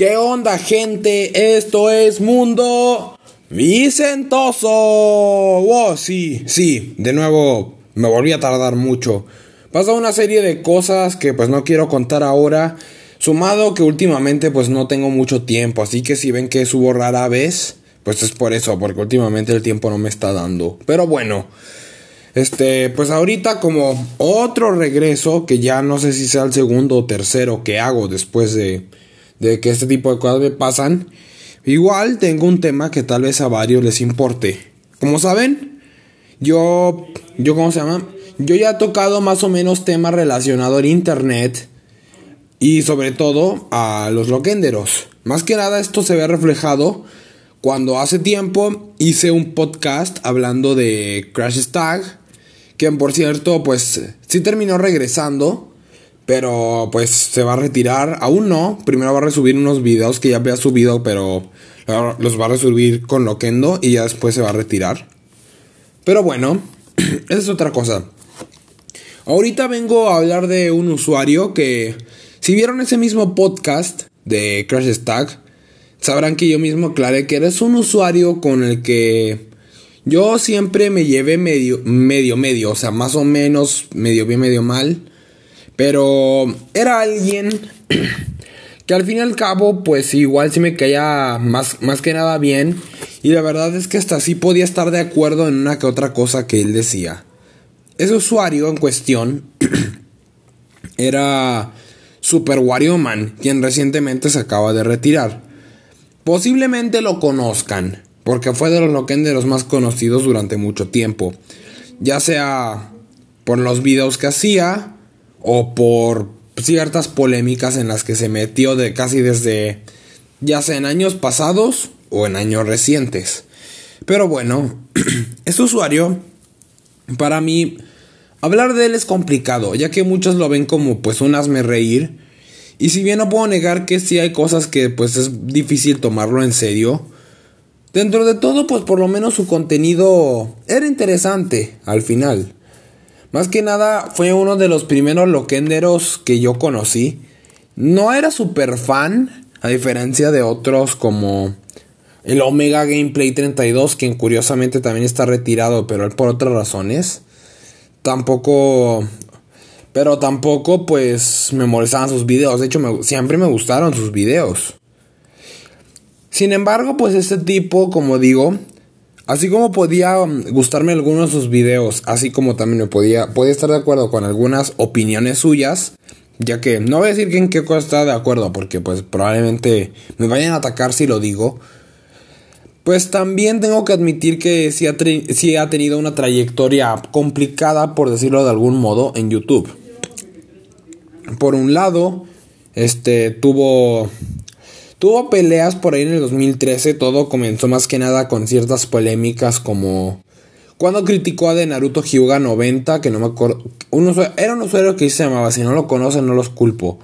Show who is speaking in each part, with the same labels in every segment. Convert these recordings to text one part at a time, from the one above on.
Speaker 1: ¿Qué onda gente? Esto es Mundo Vicentoso. Oh, sí, sí, de nuevo me volví a tardar mucho. Pasó una serie de cosas que pues no quiero contar ahora. Sumado que últimamente pues no tengo mucho tiempo, así que si ven que subo rara vez, pues es por eso, porque últimamente el tiempo no me está dando. Pero bueno, este, pues ahorita como otro regreso, que ya no sé si sea el segundo o tercero que hago después de de que este tipo de cosas me pasan, igual tengo un tema que tal vez a varios les importe. Como saben, yo, yo, ¿cómo se llama? Yo ya he tocado más o menos temas relacionados al internet y sobre todo a los loquenderos. Más que nada esto se ve reflejado cuando hace tiempo hice un podcast hablando de Crash Stag, que por cierto pues sí terminó regresando pero pues se va a retirar. Aún no. Primero va a resubir unos videos que ya había subido. Pero los va a resubir con Loquendo. Y ya después se va a retirar. Pero bueno. esa es otra cosa. Ahorita vengo a hablar de un usuario que. Si vieron ese mismo podcast de Crash Stack. Sabrán que yo mismo aclaré que eres un usuario con el que. Yo siempre me llevé medio, medio, medio. O sea, más o menos medio bien, medio mal pero era alguien que al fin y al cabo, pues igual sí me caía más, más que nada bien. Y la verdad es que hasta sí podía estar de acuerdo en una que otra cosa que él decía. Ese usuario en cuestión era Super Wario Man, quien recientemente se acaba de retirar. Posiblemente lo conozcan, porque fue de los los más conocidos durante mucho tiempo. Ya sea por los videos que hacía, o por ciertas polémicas en las que se metió de casi desde ya sea en años pasados o en años recientes. Pero bueno, este usuario, para mí, hablar de él es complicado, ya que muchos lo ven como pues un hazme reír. Y si bien no puedo negar que sí hay cosas que pues es difícil tomarlo en serio, dentro de todo pues por lo menos su contenido era interesante al final. Más que nada fue uno de los primeros loquenderos que yo conocí. No era super fan, a diferencia de otros como el Omega Gameplay 32, quien curiosamente también está retirado, pero él por otras razones. Tampoco... Pero tampoco pues me molestaban sus videos. De hecho, siempre me gustaron sus videos. Sin embargo, pues este tipo, como digo, Así como podía um, gustarme algunos de sus videos, así como también me podía, podía estar de acuerdo con algunas opiniones suyas, ya que no voy a decir que en qué cosa está de acuerdo, porque pues probablemente me vayan a atacar si lo digo. Pues también tengo que admitir que sí ha, sí ha tenido una trayectoria complicada, por decirlo de algún modo, en YouTube. Por un lado, este tuvo Tuvo peleas por ahí en el 2013, todo comenzó más que nada con ciertas polémicas como cuando criticó a de Naruto Hyuga 90, que no me acuerdo, era un usuario que se llamaba, si no lo conocen no los culpo.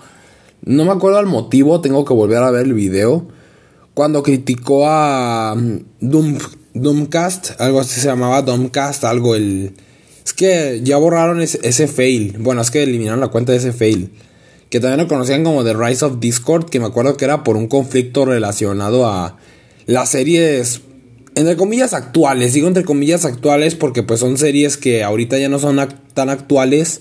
Speaker 1: No me acuerdo el motivo, tengo que volver a ver el video. Cuando criticó a mm, Doom, Doomcast, algo así se llamaba Doomcast, algo el... Es que ya borraron ese, ese fail. Bueno, es que eliminaron la cuenta de ese fail que también lo conocían como The Rise of Discord, que me acuerdo que era por un conflicto relacionado a las series, entre comillas, actuales. Digo entre comillas actuales porque pues son series que ahorita ya no son tan actuales,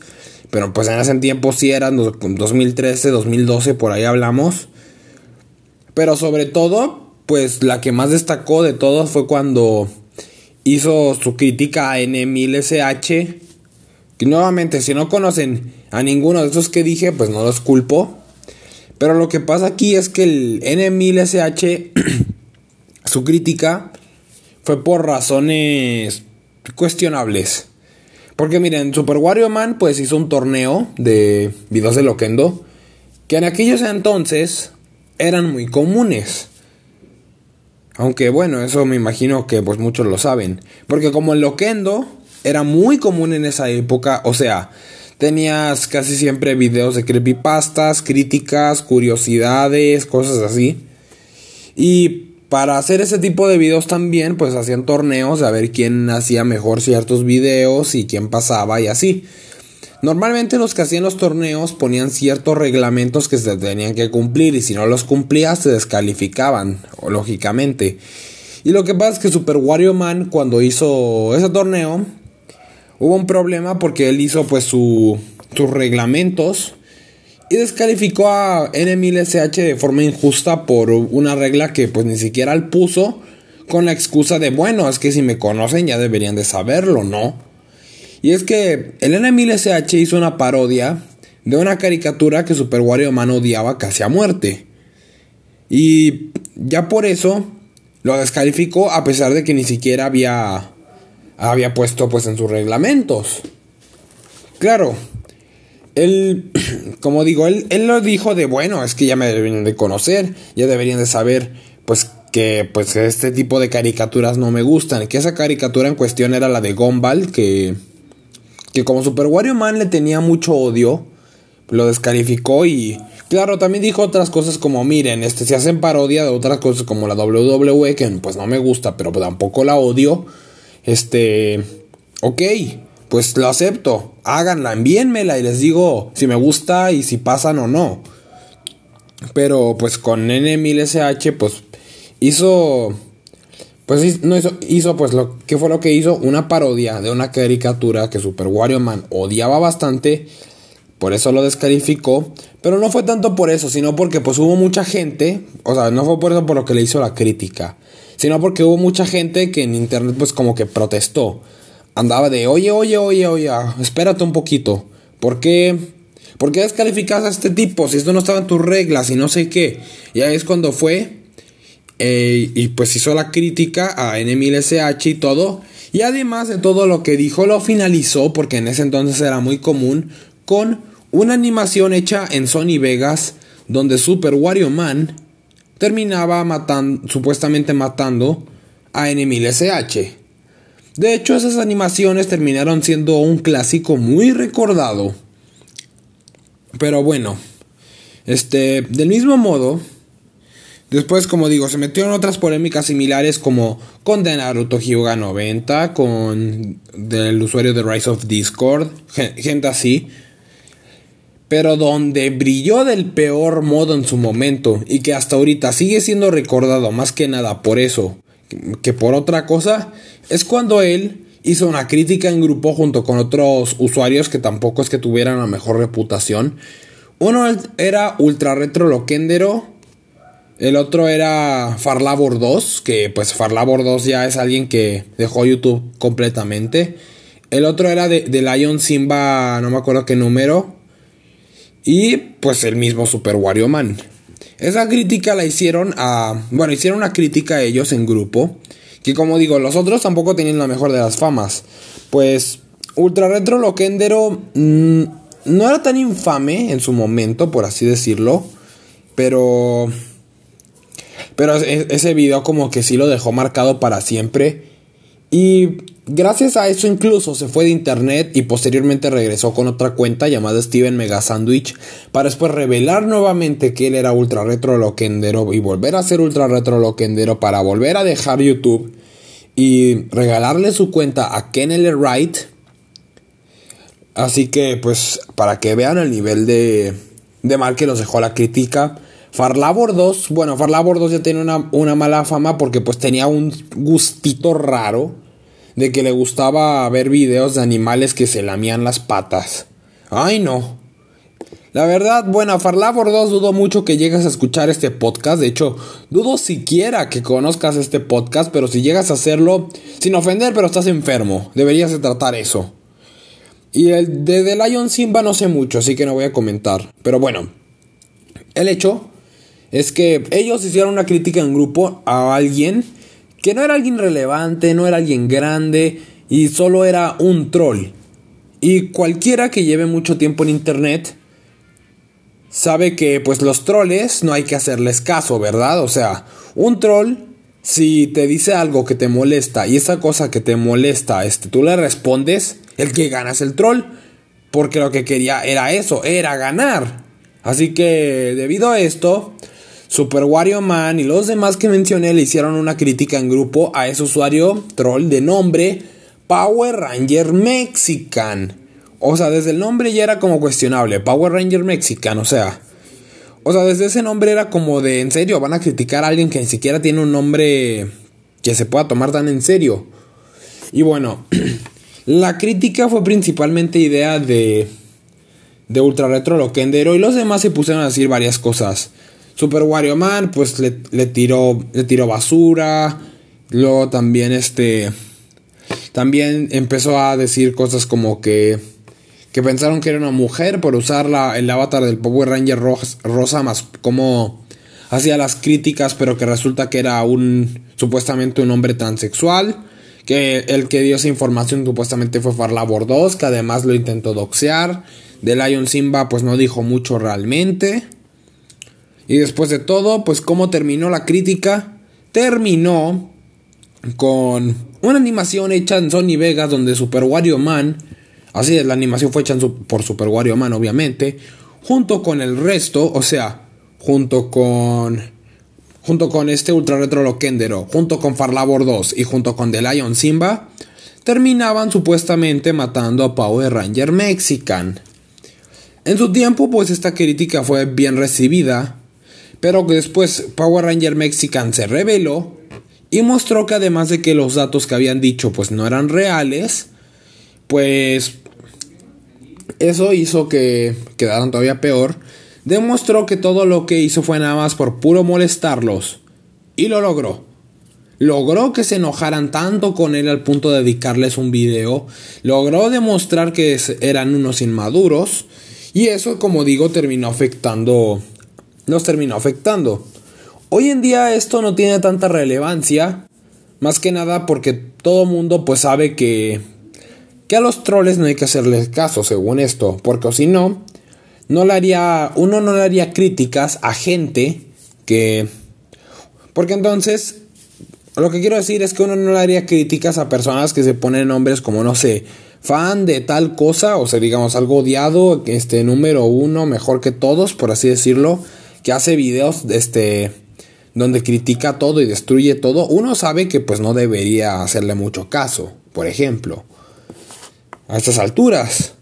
Speaker 1: pero pues en ese tiempo sí eran 2013, 2012, por ahí hablamos. Pero sobre todo, pues la que más destacó de todos fue cuando hizo su crítica a N1000SH que nuevamente, si no conocen a ninguno de esos que dije, pues no los culpo. Pero lo que pasa aquí es que el N1000SH, su crítica fue por razones cuestionables. Porque miren, Super Wario Man pues hizo un torneo de videos de Loquendo que en aquellos entonces eran muy comunes. Aunque bueno, eso me imagino que pues muchos lo saben. Porque como el Loquendo era muy común en esa época, o sea, tenías casi siempre videos de creepypastas, críticas, curiosidades, cosas así. Y para hacer ese tipo de videos también, pues hacían torneos a ver quién hacía mejor ciertos videos y quién pasaba y así. Normalmente los que hacían los torneos ponían ciertos reglamentos que se tenían que cumplir y si no los cumplías se descalificaban, lógicamente. Y lo que pasa es que Super Wario Man cuando hizo ese torneo hubo un problema porque él hizo pues sus reglamentos y descalificó a N1000SH de forma injusta por una regla que pues ni siquiera él puso con la excusa de bueno, es que si me conocen ya deberían de saberlo, ¿no? Y es que el N1000SH hizo una parodia de una caricatura que Super Wario Man odiaba casi a muerte. Y ya por eso lo descalificó a pesar de que ni siquiera había, había puesto pues en sus reglamentos. Claro, él, como digo, él, él lo dijo de bueno, es que ya me deberían de conocer, ya deberían de saber pues que pues este tipo de caricaturas no me gustan, que esa caricatura en cuestión era la de Gumball, que que como Super Wario Man le tenía mucho odio, lo descalificó y claro, también dijo otras cosas como miren, este se hacen parodia de otras cosas como la WWE que pues no me gusta, pero tampoco la odio. Este, ok, pues lo acepto, háganla, envíenmela y les digo si me gusta y si pasan o no. Pero pues con N1000SH pues hizo pues no hizo, hizo, pues lo que fue lo que hizo una parodia de una caricatura que Super Wario Man odiaba bastante, por eso lo descalificó, pero no fue tanto por eso, sino porque pues hubo mucha gente, o sea, no fue por eso por lo que le hizo la crítica, sino porque hubo mucha gente que en internet pues como que protestó. Andaba de, "Oye, oye, oye, oye, espérate un poquito. ¿Por qué ¿Por qué descalificas a este tipo si esto no estaba en tus reglas y no sé qué?" Y ahí es cuando fue eh, y pues hizo la crítica a N1000SH y todo. Y además de todo lo que dijo, lo finalizó, porque en ese entonces era muy común, con una animación hecha en Sony Vegas, donde Super Wario Man terminaba matando, supuestamente matando a N1000SH. De hecho, esas animaciones terminaron siendo un clásico muy recordado. Pero bueno, este, del mismo modo, Después, como digo, se metió en otras polémicas similares como con de Naruto Hyuga 90, con del usuario de Rise of Discord, gente así. Pero donde brilló del peor modo en su momento y que hasta ahorita sigue siendo recordado más que nada por eso que por otra cosa, es cuando él hizo una crítica en grupo junto con otros usuarios que tampoco es que tuvieran la mejor reputación. Uno era Ultra Retro Loquendero el otro era Farlabor 2, que pues Farlabor 2 ya es alguien que dejó YouTube completamente. El otro era de, Lion Simba, no me acuerdo qué número. Y pues el mismo Super Wario Man. Esa crítica la hicieron a... Bueno, hicieron una crítica a ellos en grupo. Que como digo, los otros tampoco tenían la mejor de las famas. Pues Ultra Retro Loquendero mm, no era tan infame en su momento, por así decirlo. Pero pero ese video como que sí lo dejó marcado para siempre. Y gracias a eso incluso se fue de internet y posteriormente regresó con otra cuenta llamada Steven Mega Sandwich para después revelar nuevamente que él era ultra retro loquendero y volver a ser ultra retro loquendero para volver a dejar YouTube y regalarle su cuenta a Ken L. Wright. Así que pues para que vean el nivel de, de mal que los dejó la crítica. Farlabor 2, bueno, Farlabor 2 ya tiene una, una, mala fama porque pues tenía un gustito raro de que le gustaba ver videos de animales que se lamían las patas. Ay no. La verdad, bueno, Farlabor 2 dudo mucho que llegues a escuchar este podcast. De hecho, dudo siquiera que conozcas este podcast, pero si llegas a hacerlo, sin ofender, pero estás enfermo. Deberías de tratar eso. Y el de The Lion Simba no sé mucho, así que no voy a comentar. Pero bueno, el hecho es que ellos hicieron una crítica en grupo a alguien que no era alguien relevante, no era alguien grande y solo era un troll. Y cualquiera que lleve mucho tiempo en internet sabe que pues los troles no hay que hacerles caso, ¿verdad? O sea, un troll si te dice algo que te molesta y esa cosa que te molesta, este, tú le respondes, el que gana es el troll, porque lo que quería era eso, era ganar. Así que debido a esto, Super Wario Man y los demás que mencioné le hicieron una crítica en grupo a ese usuario troll de nombre Power Ranger Mexican. O sea, desde el nombre ya era como cuestionable. Power Ranger Mexican, o sea. O sea, desde ese nombre era como de, en serio, van a criticar a alguien que ni siquiera tiene un nombre que se pueda tomar tan en serio. Y bueno, la crítica fue principalmente idea de, de Ultra Retro Loquendero y los demás se pusieron a decir varias cosas. Super Wario Man, pues le, tiró, le tiró basura. Luego también este... También empezó a decir cosas como que que pensaron que era una mujer por usar el avatar del Power Ranger rosa, más como hacía las críticas, pero que resulta que era un supuestamente un hombre transexual. Que el que dio esa información supuestamente fue Farlabor 2, que además lo intentó doxear. De Lion Simba, pues no dijo mucho realmente. Y después de todo, pues cómo terminó la crítica, terminó con una animación hecha en Sony Vegas donde Super Wario Man Así es, la animación fue hecha por Super Wario Man, obviamente. Junto con el resto, o sea, junto con. Junto con este Ultra Retro Loquendero, junto con Farlabor 2 y junto con The Lion Simba, terminaban supuestamente matando a Power Ranger Mexican. En su tiempo, pues esta crítica fue bien recibida, pero después Power Ranger Mexican se reveló y mostró que además de que los datos que habían dicho pues no eran reales, pues eso hizo que quedaran todavía peor. Demostró que todo lo que hizo fue nada más por puro molestarlos. Y lo logró. Logró que se enojaran tanto con él al punto de dedicarles un video. Logró demostrar que eran unos inmaduros. Y eso, como digo, terminó afectando. Nos terminó afectando. Hoy en día esto no tiene tanta relevancia. Más que nada porque todo mundo pues sabe que que a los troles no hay que hacerles caso, según esto, porque si no, no le haría, uno no le haría críticas a gente que... Porque entonces, lo que quiero decir es que uno no le haría críticas a personas que se ponen nombres como, no sé, fan de tal cosa, o sea, digamos, algo odiado, este, número uno, mejor que todos, por así decirlo, que hace videos, este, donde critica todo y destruye todo, uno sabe que pues no debería hacerle mucho caso, por ejemplo a estas alturas.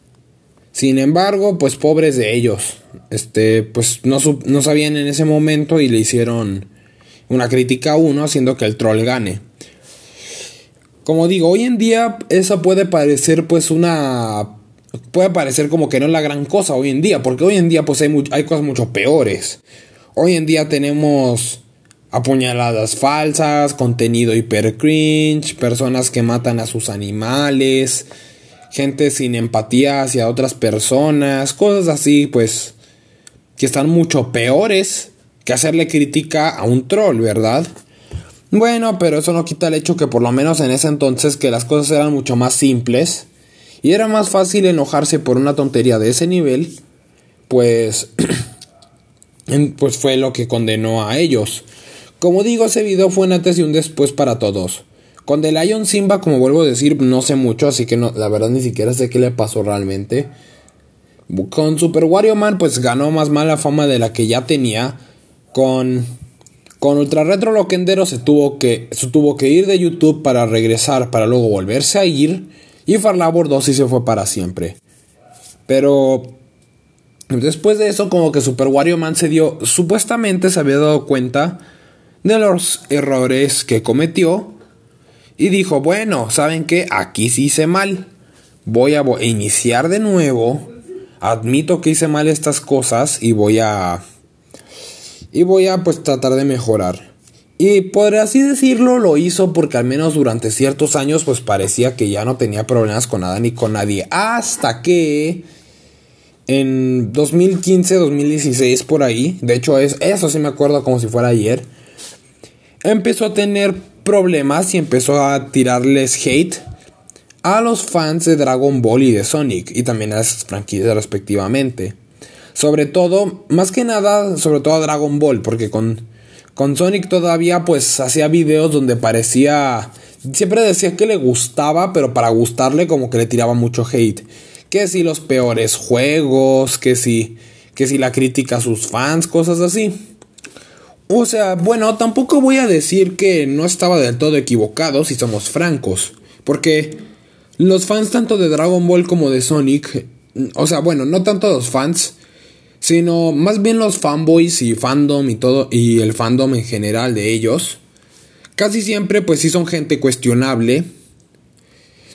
Speaker 1: Sin embargo, pues pobres de ellos. Este, pues no, no sabían en ese momento y le hicieron una crítica a uno haciendo que el troll gane. Como digo, hoy en día eso puede parecer pues una... Puede parecer como que no es la gran cosa hoy en día, porque hoy en día pues hay, hay cosas mucho peores. Hoy en día tenemos apuñaladas falsas, contenido hiper cringe, personas que matan a sus animales, gente sin empatía hacia otras personas, cosas así, pues, que están mucho peores que hacerle crítica a un troll, ¿verdad? Bueno, pero eso no quita el hecho que por lo menos en ese entonces que las cosas eran mucho más simples y era más fácil enojarse por una tontería de ese nivel, pues pues fue lo que condenó a ellos. Como digo, ese video fue un antes y un después para todos. Con The Lion Simba, como vuelvo a decir, no sé mucho, así que no, la verdad ni siquiera sé qué le pasó realmente. Con Super Wario Man, pues ganó más mala fama de la que ya tenía. Con, con Ultra Retro Loquendero se tuvo, que, se tuvo que ir de YouTube para regresar, para luego volverse a ir. Y Farlabor 2 sí se fue para siempre. Pero después de eso, como que Super Wario Man se dio, supuestamente se había dado cuenta de los errores que cometió y dijo, bueno, ¿saben qué? Aquí sí hice mal. Voy a iniciar de nuevo. Admito que hice mal estas cosas y voy a... Y voy a pues tratar de mejorar. Y por así decirlo lo hizo porque al menos durante ciertos años pues parecía que ya no tenía problemas con nada ni con nadie. Hasta que en 2015, 2016 por ahí, de hecho es, eso sí me acuerdo como si fuera ayer, empezó a tener problemas y empezó a tirarles hate a los fans de Dragon Ball y de Sonic y también a las franquicias respectivamente. Sobre todo, más que nada, sobre todo a Dragon Ball, porque con, con Sonic todavía pues hacía videos donde parecía... Siempre decía que le gustaba, pero para gustarle como que le tiraba mucho hate. Que si los peores juegos, que si, que si la crítica a sus fans, cosas así. O sea, bueno, tampoco voy a decir que no estaba del todo equivocado si somos francos, porque los fans tanto de Dragon Ball como de Sonic, o sea, bueno, no tanto los fans, sino más bien los fanboys y fandom y todo, y el fandom en general de ellos, casi siempre pues sí son gente cuestionable,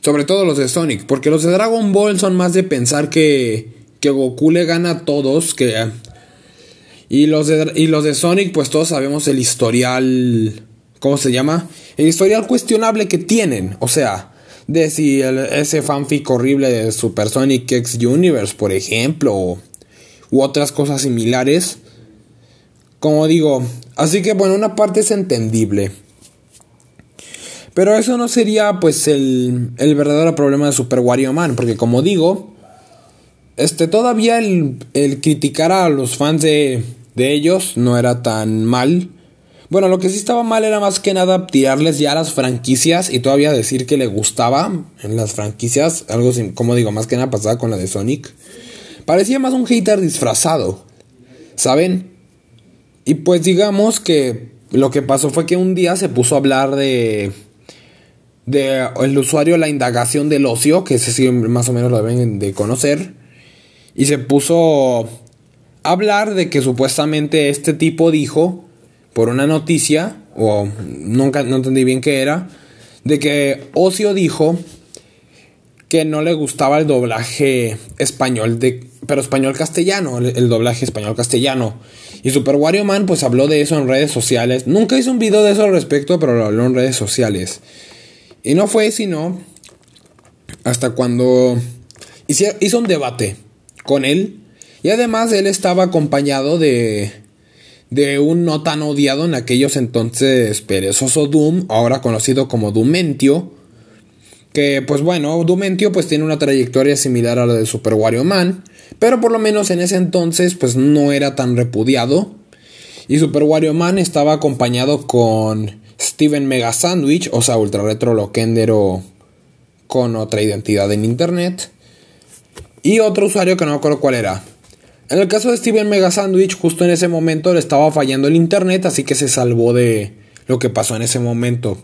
Speaker 1: sobre todo los de Sonic, porque los de Dragon Ball son más de pensar que, que Goku le gana a todos, que... Y los, de, y los de Sonic pues todos sabemos el historial... ¿Cómo se llama? El historial cuestionable que tienen, o sea de si ese fanfic horrible de Super Sonic X Universe, por ejemplo, u otras cosas similares. Como digo, así que bueno, una parte es entendible. Pero eso no sería pues el, el verdadero problema de Super Wario Man, porque como digo, este todavía el, el criticar a los fans de, de ellos no era tan mal. Bueno, lo que sí estaba mal era más que nada tirarles ya las franquicias y todavía decir que le gustaba en las franquicias. Algo como digo, más que nada pasaba con la de Sonic. Parecía más un hater disfrazado. ¿Saben? Y pues digamos que lo que pasó fue que un día se puso a hablar de. de el usuario la indagación del ocio, que ese sí más o menos lo deben de conocer. Y se puso a hablar de que supuestamente este tipo dijo por una noticia, o nunca no entendí bien qué era, de que Ocio dijo que no le gustaba el doblaje español de pero español castellano, el, doblaje español castellano. Y Super Wario Man pues habló de eso en redes sociales. Nunca hizo un video de eso al respecto, pero lo habló en redes sociales. Y no fue sino hasta cuando hizo un debate con él. Y además él estaba acompañado de, de un no tan odiado en aquellos entonces perezoso Doom, ahora conocido como Dumentio que pues bueno, Dumentio pues tiene una trayectoria similar a la de Super Wario Man, pero por lo menos en ese entonces pues no era tan repudiado. Y Super Wario Man estaba acompañado con Steven Mega Sandwich, o sea, Ultra Retro Loquendero con otra identidad en internet. Y otro usuario que no me acuerdo cuál era. En el caso de Steven Mega Sandwich, justo en ese momento le estaba fallando el internet, así que se salvó de lo que pasó en ese momento.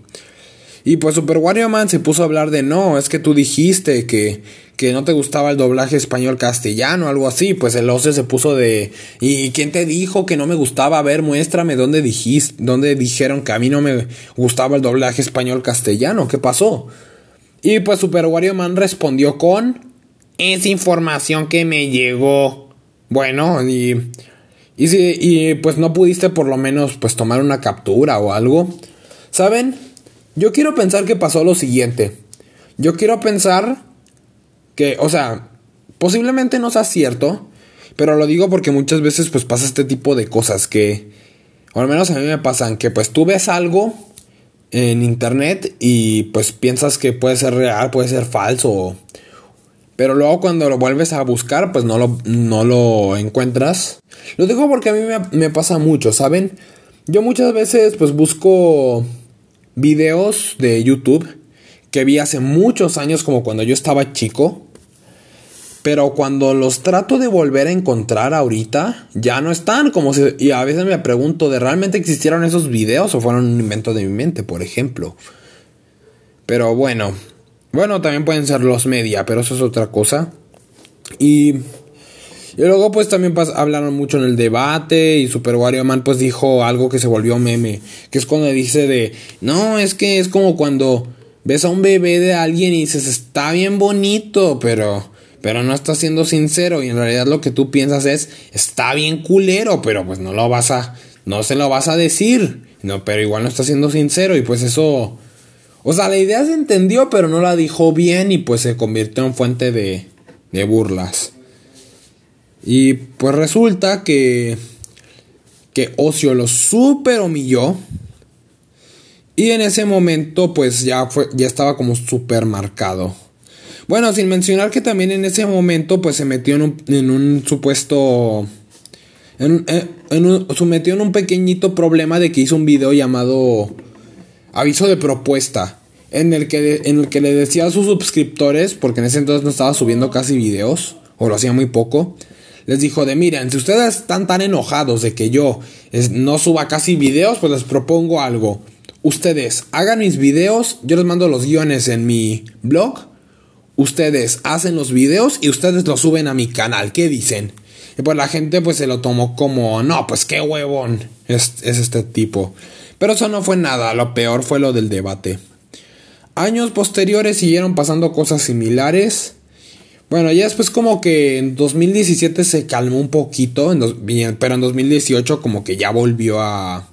Speaker 1: Y pues Super Wario Man se puso a hablar de no, es que tú dijiste que, que no te gustaba el doblaje español castellano, algo así. Pues el Oce se puso de ¿y quién te dijo que no me gustaba? A ver, muéstrame dónde dijiste, dónde dijeron que a mí no me gustaba el doblaje español castellano, ¿qué pasó? Y pues Super Wario Man respondió con esa información que me llegó. Bueno, y y si y pues no pudiste por lo menos pues tomar una captura o algo. ¿Saben? Yo quiero pensar que pasó lo siguiente. Yo quiero pensar que, o sea, posiblemente no sea cierto, pero lo digo porque muchas veces pues pasa este tipo de cosas que, o al menos a mí me pasan, que pues tú ves algo en internet y pues piensas que puede ser real, puede ser falso, pero luego cuando lo vuelves a buscar pues no lo, no lo encuentras. Lo digo porque a mí me, me pasa mucho, ¿saben? Yo muchas veces pues busco videos de YouTube que vi hace muchos años como cuando yo estaba chico. Pero cuando los trato de volver a encontrar ahorita, ya no están como si... Y a veces me pregunto, ¿de realmente existieron esos videos o fueron un invento de mi mente, por ejemplo? Pero bueno, bueno, también pueden ser los media, pero eso es otra cosa. Y y luego pues también hablaron mucho en el debate y Super Wario Man pues dijo algo que se volvió meme, que es cuando dice de, no, es que es como cuando ves a un bebé de alguien y dices, está bien bonito, pero pero no está siendo sincero y en realidad lo que tú piensas es, está bien culero, pero pues no lo vas a no se lo vas a decir, no, pero igual no está siendo sincero y pues eso o sea, la idea se entendió, pero no la dijo bien y pues se convirtió en fuente de de burlas. Y pues resulta que, que Ocio lo super humilló. Y en ese momento pues ya, fue, ya estaba como super marcado. Bueno, sin mencionar que también en ese momento pues se metió en un, en un supuesto... En, en un, se metió en un pequeñito problema de que hizo un video llamado aviso de propuesta. En el, que, en el que le decía a sus suscriptores, porque en ese entonces no estaba subiendo casi videos, o lo hacía muy poco, les dijo de miren, si ustedes están tan enojados de que yo no suba casi videos, pues les propongo algo. Ustedes hagan mis videos, yo les mando los guiones en mi blog, ustedes hacen los videos y ustedes los suben a mi canal. ¿Qué dicen? Y pues la gente pues se lo tomó como, no, pues qué huevón es, es este tipo. Pero eso no fue nada, lo peor fue lo del debate. Años posteriores siguieron pasando cosas similares. Bueno, ya después como que en 2017 se calmó un poquito, pero en 2018 como que ya volvió a...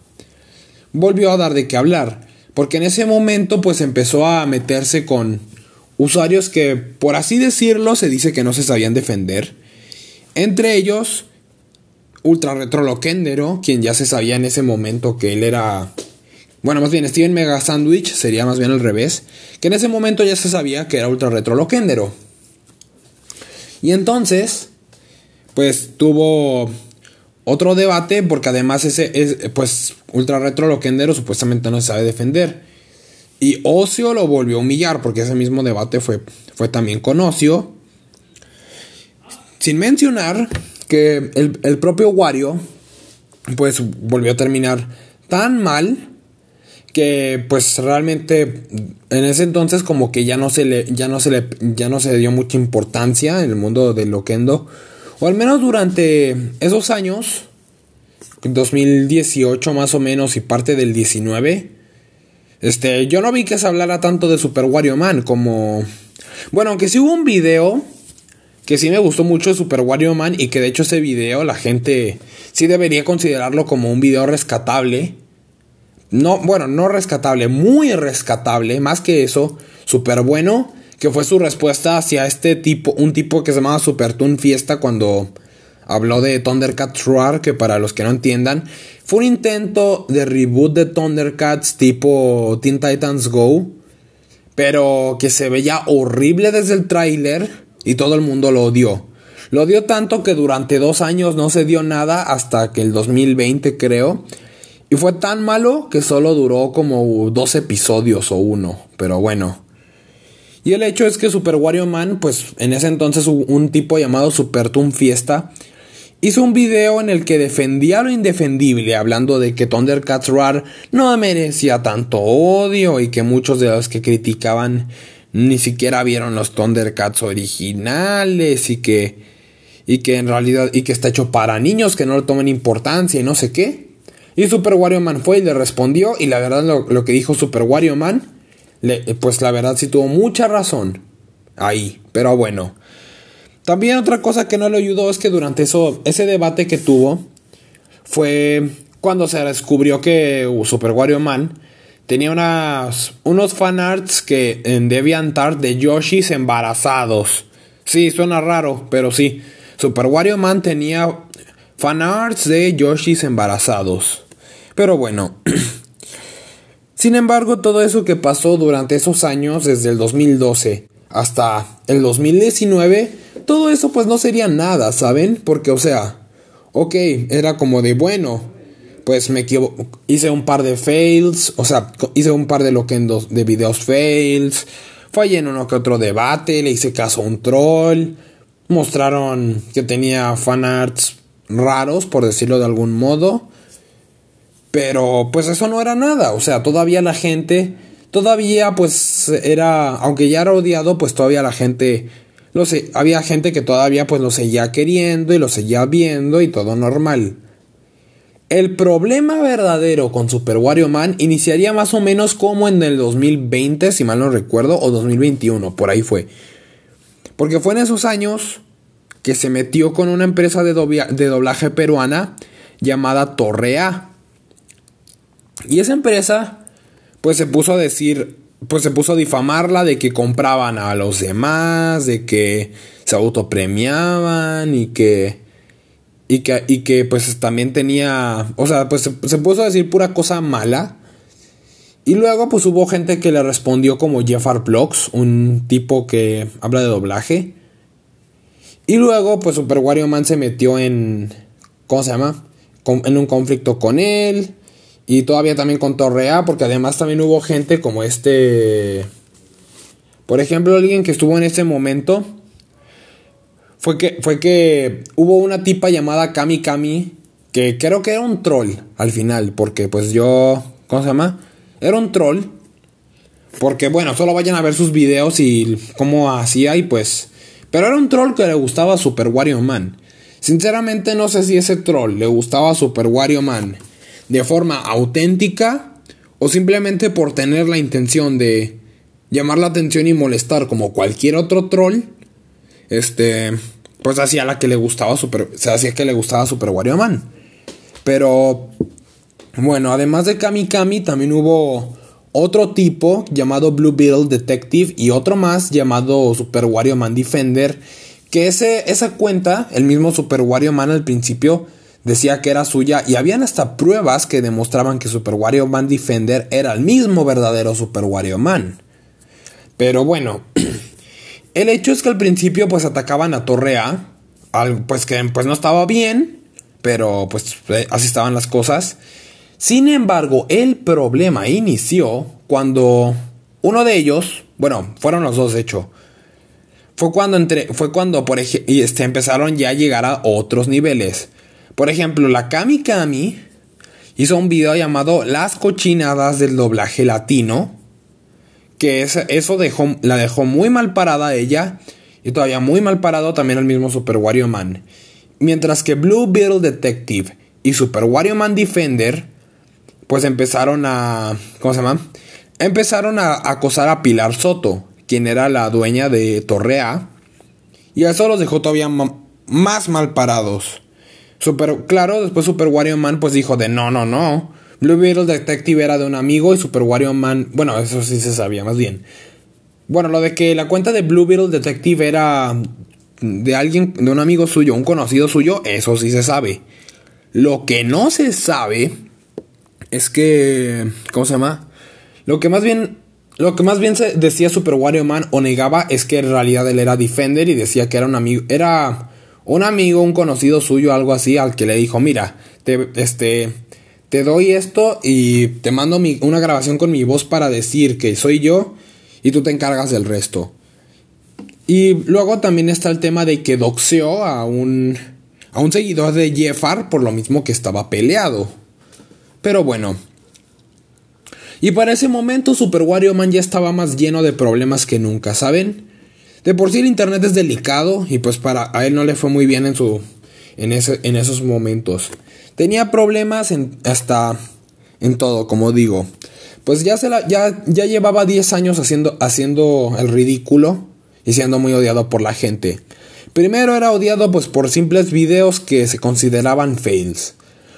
Speaker 1: volvió a dar de qué hablar. Porque en ese momento pues empezó a meterse con usuarios que, por así decirlo, se dice que no se sabían defender. Entre ellos, Ultra Retro Loquendero, quien ya se sabía en ese momento que él era... Bueno, más bien Steven Mega Sandwich sería más bien al revés. Que en ese momento ya se sabía que era Ultra Retro Loquendero. Y entonces, pues tuvo otro debate porque además ese es, pues Ultra Retro Loquendero supuestamente no se sabe defender. Y Ocio lo volvió a humillar porque ese mismo debate fue, fue también con Ocio. Sin mencionar que el, propio Wario pues volvió a terminar tan mal que pues realmente en ese entonces como que ya no se le ya no se le ya no se dio mucha importancia en el mundo del loquendo o al menos durante esos años 2018 más o menos y parte del 19 este, yo no vi que se hablara tanto de Super Wario Man como... Bueno, aunque sí hubo un video que sí me gustó mucho de Super Wario Man y que de hecho ese video la gente sí debería considerarlo como un video rescatable. No, bueno, no rescatable, muy rescatable, más que eso, súper bueno, que fue su respuesta hacia este tipo, un tipo que se llamaba Super Toon Fiesta cuando habló de Thundercats Roar, que para los que no entiendan, fue un intento de reboot de Thundercats tipo Teen Titans Go, pero que se veía horrible desde el tráiler y todo el mundo lo odió. Lo odió tanto que durante dos años no se dio nada hasta que el 2020 creo. Y fue tan malo que solo duró como dos episodios o uno. Pero bueno. Y el hecho es que Super Wario Man, pues en ese entonces un tipo llamado Super Toon Fiesta, hizo un video en el que defendía lo indefendible, hablando de que Thundercats Roar no merecía tanto odio y que muchos de los que criticaban ni siquiera vieron los Thundercats originales y que y que en realidad y que está hecho para niños que no le tomen importancia y no sé qué. Y Super Wario Man fue y le respondió y la verdad lo, que dijo Super Wario Man, pues la verdad sí tuvo mucha razón ahí, pero bueno. También otra cosa que no le ayudó es que durante eso, ese debate que tuvo fue cuando se descubrió que Super Wario Man tenía unas, unos fanarts que en DeviantArt de Yoshis embarazados. Sí, suena raro, pero sí. Super Wario Man tenía fanarts de Yoshis embarazados. Pero bueno. Sin embargo, todo eso que pasó durante esos años, desde el 2012 hasta el 2019, todo eso pues no sería nada, ¿saben? Porque, o sea, ok, era como de bueno, pues me equivoco, hice un par de fails, o sea, hice un par de loquendos de videos fails, fallé en uno que otro debate, le hice caso a un troll, mostraron que tenía fanarts raros, por decirlo de algún modo, pero pues eso no era nada, o sea, todavía la gente, todavía pues era, aunque ya era odiado, pues todavía la gente lo sé, había gente que todavía pues lo seguía queriendo y lo seguía viendo y todo normal. El problema verdadero con Super Wario Man iniciaría más o menos como en el 2020, si mal no recuerdo, o 2021, por ahí fue. Porque fue en esos años que se metió con una empresa de, doblaje peruana llamada Torrea. Y esa empresa pues se puso a decir pues se puso a difamarla de que compraban a los demás, de que se autopremiaban y que y que, y que pues también tenía, o sea, pues se, puso a decir pura cosa mala. Y luego pues hubo gente que le respondió como Jeffar Blocks, un tipo que habla de doblaje. Y luego pues Super Wario Man se metió en, ¿cómo se llama? en un conflicto con él. Y todavía también con Torrea, porque además también hubo gente como este... Por ejemplo, alguien que estuvo en ese momento fue que, fue que hubo una tipa llamada Kami Kami, que creo que era un troll al final, porque pues yo... ¿Cómo se llama? Era un troll. Porque bueno, solo vayan a ver sus videos y cómo hacía y pues... Pero era un troll que le gustaba Super Wario Man. Sinceramente no sé si ese troll le gustaba Super Wario Man de forma auténtica o simplemente por tener la intención de llamar la atención y molestar como cualquier otro troll. Este, pues hacía la que le gustaba Super, se hacía que le gustaba Super Wario Man. Pero bueno, además de Kami Kami también hubo otro tipo llamado Blue Beetle Detective y otro más llamado Super Wario Man Defender. Que ese, esa cuenta, el mismo Super Wario Man al principio decía que era suya y habían hasta pruebas que demostraban que Super Wario Man Defender era el mismo verdadero Super Wario Man. Pero bueno, el hecho es que al principio pues atacaban a Torre A, pues que pues no estaba bien, pero pues eh, así estaban las cosas. Sin embargo, el problema inició cuando uno de ellos, bueno, fueron los dos de hecho, fue cuando, entre, fue cuando por este, empezaron ya a llegar a otros niveles. Por ejemplo, la Kami Kami hizo un video llamado Las cochinadas del doblaje latino. Que eso dejó, la dejó muy mal parada ella. Y todavía muy mal parado también al mismo Super Wario Man. Mientras que Blue Beetle Detective y Super Wario Man Defender pues empezaron a... ¿Cómo se llama? Empezaron a acosar a Pilar Soto, quien era la dueña de Torrea. Y eso los dejó todavía más mal parados. Super, claro, después Super Wario Man pues dijo de no, no, no. Blue Beetle Detective era de un amigo y Super Wario Man... Bueno, eso sí se sabía más bien. Bueno, lo de que la cuenta de Blue Beetle Detective era de alguien, de un amigo suyo, un conocido suyo, eso sí se sabe. Lo que no se sabe es que, ¿cómo se llama? Lo que más bien, lo que más bien se decía Super Wario Man o negaba es que en realidad él era Defender y decía que era un amigo, era un amigo, un conocido suyo, algo así, al que le dijo, mira, te, este, te doy esto y te mando una grabación con mi voz para decir que soy yo y tú te encargas del resto. Y luego también está el tema de que doxeó a un, a un seguidor de Jeffar por lo mismo que estaba peleado. Pero bueno. Y para ese momento Super Wario Man ya estaba más lleno de problemas que nunca, ¿saben? De por sí el internet es delicado y pues para a él no le fue muy bien en su en, ese, en esos momentos. Tenía problemas en, hasta en todo, como digo. Pues ya se la, ya, ya llevaba 10 años haciendo, haciendo el ridículo y siendo muy odiado por la gente. Primero era odiado pues por simples videos que se consideraban fails.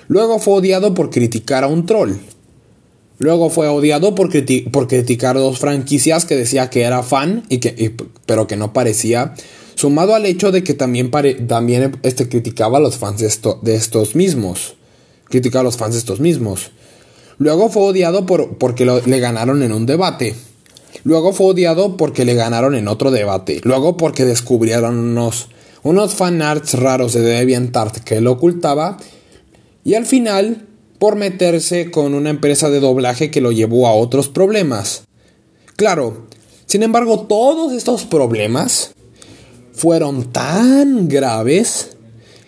Speaker 1: Luego fue odiado por criticar a un troll. Luego fue odiado por, por criticar dos franquicias que decía que era fan, y que, pero que no parecía. Sumado al hecho de que también, también este, criticaba a los fans de, estos mismos. Criticaba a los fans de estos mismos. Luego fue odiado por, porque le ganaron en un debate. Luego fue odiado porque le ganaron en otro debate. Luego porque descubrieron unos, unos fanarts raros de DeviantArt que él ocultaba. Y al final, por meterse con una empresa de doblaje que lo llevó a otros problemas. Claro, sin embargo, todos estos problemas fueron tan graves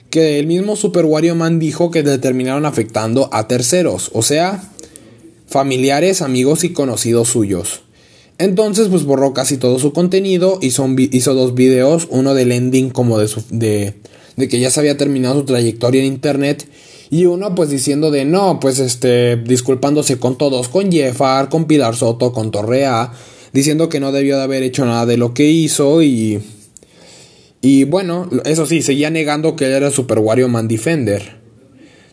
Speaker 1: que el mismo Super Wario Man dijo que le terminaron afectando a terceros, o sea, familiares, amigos y conocidos suyos. Entonces, pues borró casi todo su contenido, hizo, hizo dos videos, uno del ending como de, de, de que ya se había terminado su trayectoria en internet y uno pues diciendo de no, pues este, disculpándose con todos, con Jeffar, con Pilar Soto, con Torrea, diciendo que no debió de haber hecho nada de lo que hizo y... Y bueno, eso sí, seguía negando que él era Super Wario Man Defender.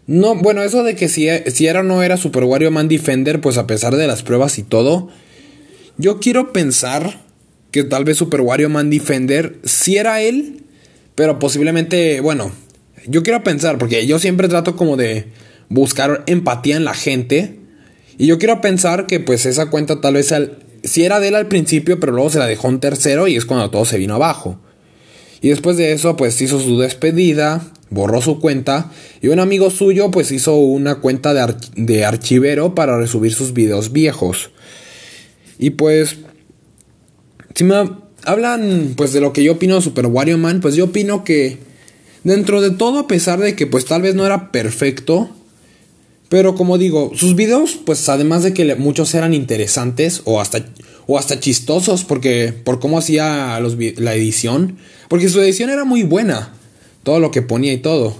Speaker 1: No, bueno, eso de que si, si era o no era Super Wario Man Defender, pues a pesar de las pruebas y todo, yo quiero pensar que tal vez Super Wario Man Defender sí era él, pero posiblemente, bueno, yo quiero pensar, porque yo siempre trato como de buscar empatía en la gente. Y yo quiero pensar que pues esa cuenta tal vez si era de él al principio, pero luego se la dejó un tercero y es cuando todo se vino abajo. Y después de eso pues hizo su despedida, borró su cuenta y un amigo suyo pues hizo una cuenta de, de archivero para resubir sus videos viejos. Y pues si me hablan pues de lo que yo opino de Super Wario Man, pues yo opino que Dentro de todo, a pesar de que pues tal vez no era perfecto, pero como digo, sus videos, pues además de que muchos eran interesantes o hasta, o hasta chistosos porque por cómo hacía la edición, porque su edición era muy buena, todo lo que ponía y todo.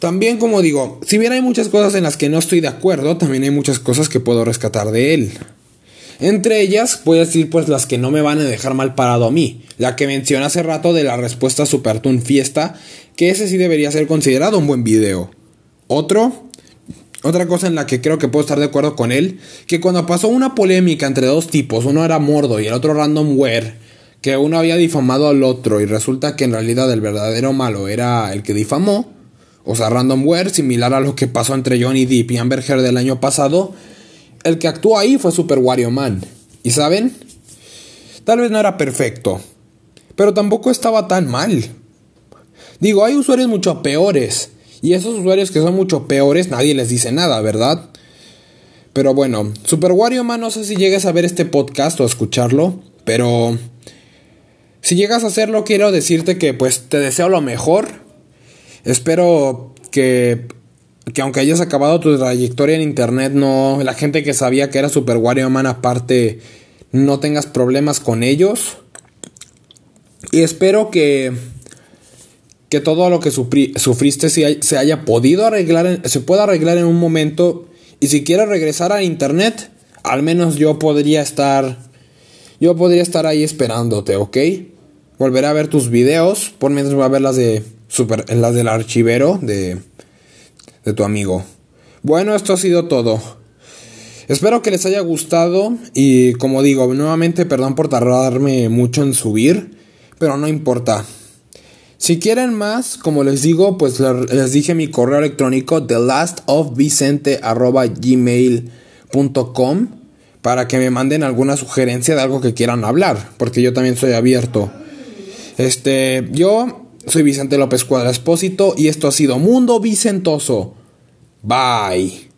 Speaker 1: También como digo, si bien hay muchas cosas en las que no estoy de acuerdo, también hay muchas cosas que puedo rescatar de él. Entre ellas, voy a decir pues las que no me van a dejar mal parado a mí. La que mencioné hace rato de la respuesta Super Toon Fiesta, que ese sí debería ser considerado un buen video. Otro, otra cosa en la que creo que puedo estar de acuerdo con él, que cuando pasó una polémica entre dos tipos, uno era Mordo y el otro Randomware, que uno había difamado al otro y resulta que en realidad el verdadero malo era el que difamó, o sea, Randomware, similar a lo que pasó entre Johnny Depp y Amber Heard del año pasado, el que actuó ahí fue Super Wario Man. ¿Y saben? Tal vez no era perfecto, pero tampoco estaba tan mal. Digo, hay usuarios mucho peores, y esos usuarios que son mucho peores nadie les dice nada, ¿verdad? Pero bueno, Super Wario Man no sé si llegas a ver este podcast o a escucharlo, pero si llegas a hacerlo quiero decirte que pues te deseo lo mejor. Espero que que aunque hayas acabado tu trayectoria en internet, no, la gente que sabía que era Super Wario Man aparte, no tengas problemas con ellos. Y espero que, que todo lo que sufriste se, haya podido arreglar, se pueda arreglar en un momento. Y si quieres regresar a internet, al menos yo podría estar, yo podría estar ahí esperándote, ¿ok? Volveré a ver tus videos, por mientras voy a ver las de super, las del archivero de de tu amigo. Bueno, esto ha sido todo. Espero que les haya gustado y como digo, nuevamente perdón por tardarme mucho en subir, pero no importa. Si quieren más, como les digo, pues les dije mi correo electrónico thelastofvicente.gmail.com para que me manden alguna sugerencia de algo que quieran hablar, porque yo también soy abierto. Este, yo soy Vicente López Cuadra Espósito y esto ha sido Mundo Vicentoso. Bye.